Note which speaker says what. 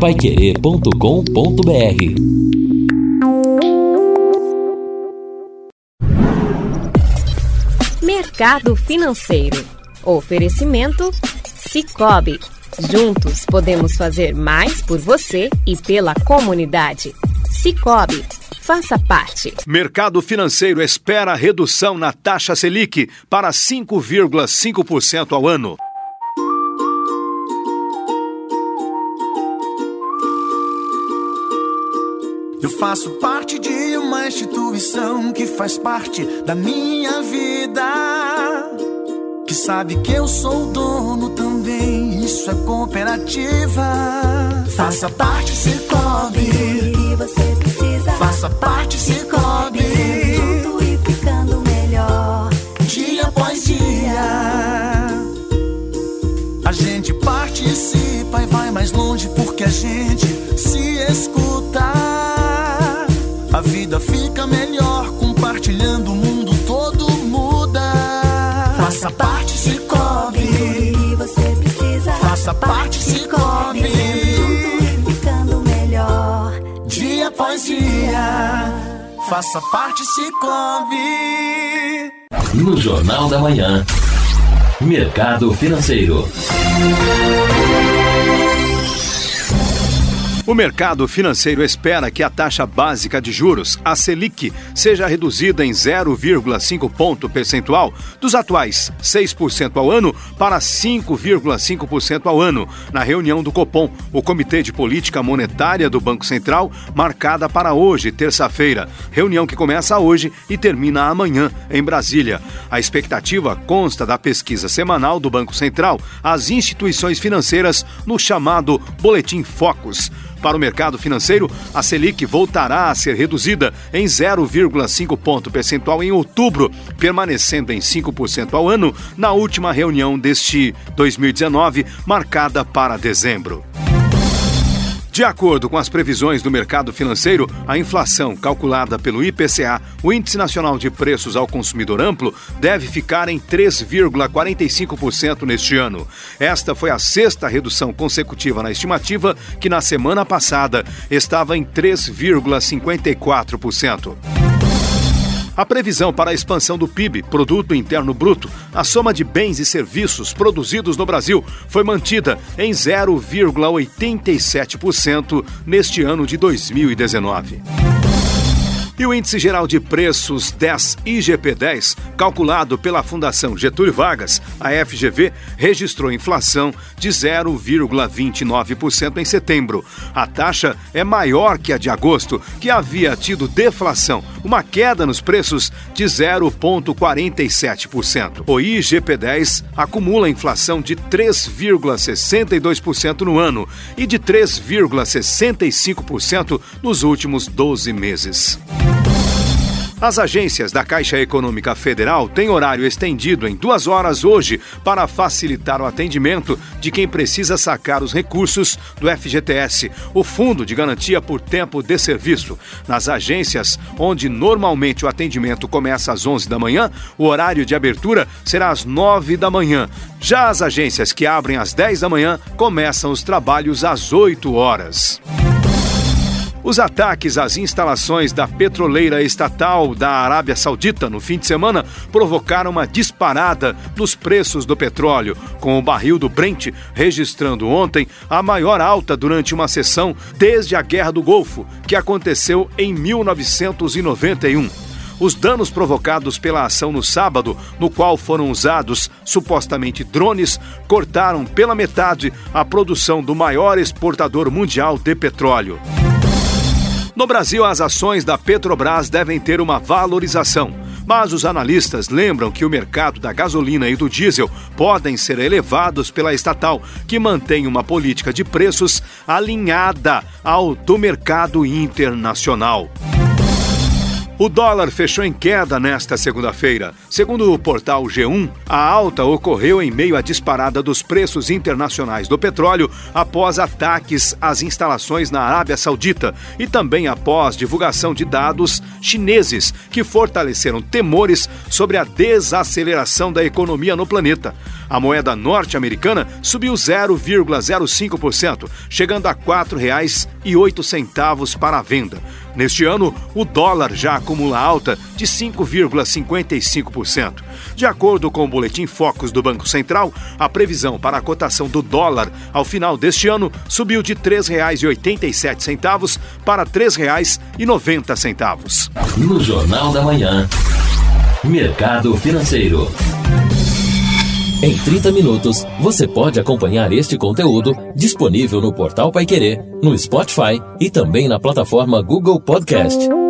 Speaker 1: paiquerê.com.br
Speaker 2: Mercado Financeiro. Oferecimento Cicobi. Juntos podemos fazer mais por você e pela comunidade. Cicobi. Faça parte.
Speaker 3: Mercado financeiro espera redução na taxa Selic para 5,5% ao ano.
Speaker 4: Eu faço parte de uma instituição que faz parte da minha vida. Que sabe que eu sou dono também, isso é cooperativa. Faça parte,
Speaker 5: precisa.
Speaker 4: Faça parte, se vida fica melhor compartilhando, o mundo todo muda. Faça parte, se cobre.
Speaker 5: que você precisa.
Speaker 4: Faça parte, se cobre.
Speaker 5: Ficando melhor.
Speaker 4: Dia após dia. Faça parte, se cobre.
Speaker 1: No Jornal da Manhã. Mercado Financeiro.
Speaker 3: O mercado financeiro espera que a taxa básica de juros, a Selic, seja reduzida em 0,5 ponto percentual dos atuais 6% ao ano para 5,5% ao ano, na reunião do Copom, o Comitê de Política Monetária do Banco Central, marcada para hoje, terça-feira. Reunião que começa hoje e termina amanhã em Brasília. A expectativa consta da pesquisa semanal do Banco Central às instituições financeiras no chamado Boletim Focus. Para o mercado financeiro, a Selic voltará a ser reduzida em 0,5 ponto percentual em outubro, permanecendo em 5% ao ano na última reunião deste 2019, marcada para dezembro. De acordo com as previsões do mercado financeiro, a inflação calculada pelo IPCA, o Índice Nacional de Preços ao Consumidor Amplo, deve ficar em 3,45% neste ano. Esta foi a sexta redução consecutiva na estimativa, que na semana passada estava em 3,54%. A previsão para a expansão do PIB, Produto Interno Bruto, a soma de bens e serviços produzidos no Brasil, foi mantida em 0,87% neste ano de 2019. E o Índice Geral de Preços 10 IGP-10, calculado pela Fundação Getúlio Vargas, a FGV, registrou inflação de 0,29% em setembro. A taxa é maior que a de agosto, que havia tido deflação, uma queda nos preços de 0,47%. O IGP-10 acumula inflação de 3,62% no ano e de 3,65% nos últimos 12 meses. As agências da Caixa Econômica Federal têm horário estendido em duas horas hoje para facilitar o atendimento de quem precisa sacar os recursos do FGTS, o Fundo de Garantia por Tempo de Serviço. Nas agências, onde normalmente o atendimento começa às 11 da manhã, o horário de abertura será às 9 da manhã. Já as agências que abrem às 10 da manhã começam os trabalhos às 8 horas. Os ataques às instalações da petroleira estatal da Arábia Saudita no fim de semana provocaram uma disparada nos preços do petróleo, com o barril do Brent registrando ontem a maior alta durante uma sessão desde a Guerra do Golfo, que aconteceu em 1991 os danos provocados pela ação no sábado, no qual foram usados supostamente drones, cortaram pela metade a produção do maior exportador mundial de petróleo. No Brasil, as ações da Petrobras devem ter uma valorização. Mas os analistas lembram que o mercado da gasolina e do diesel podem ser elevados pela estatal, que mantém uma política de preços alinhada ao do mercado internacional. O dólar fechou em queda nesta segunda-feira. Segundo o portal G1, a alta ocorreu em meio à disparada dos preços internacionais do petróleo após ataques às instalações na Arábia Saudita e também após divulgação de dados chineses que fortaleceram temores sobre a desaceleração da economia no planeta. A moeda norte-americana subiu 0,05%, chegando a R$ 4,08 para a venda. Neste ano, o dólar já acumula alta de 5,55%. De acordo com o boletim Focus do Banco Central, a previsão para a cotação do dólar ao final deste ano subiu de R$ 3,87 para R$ 3,90.
Speaker 1: No Jornal da Manhã, Mercado Financeiro. Em 30 minutos, você pode acompanhar este conteúdo disponível no portal Paiquerê, no Spotify e também na plataforma Google Podcast.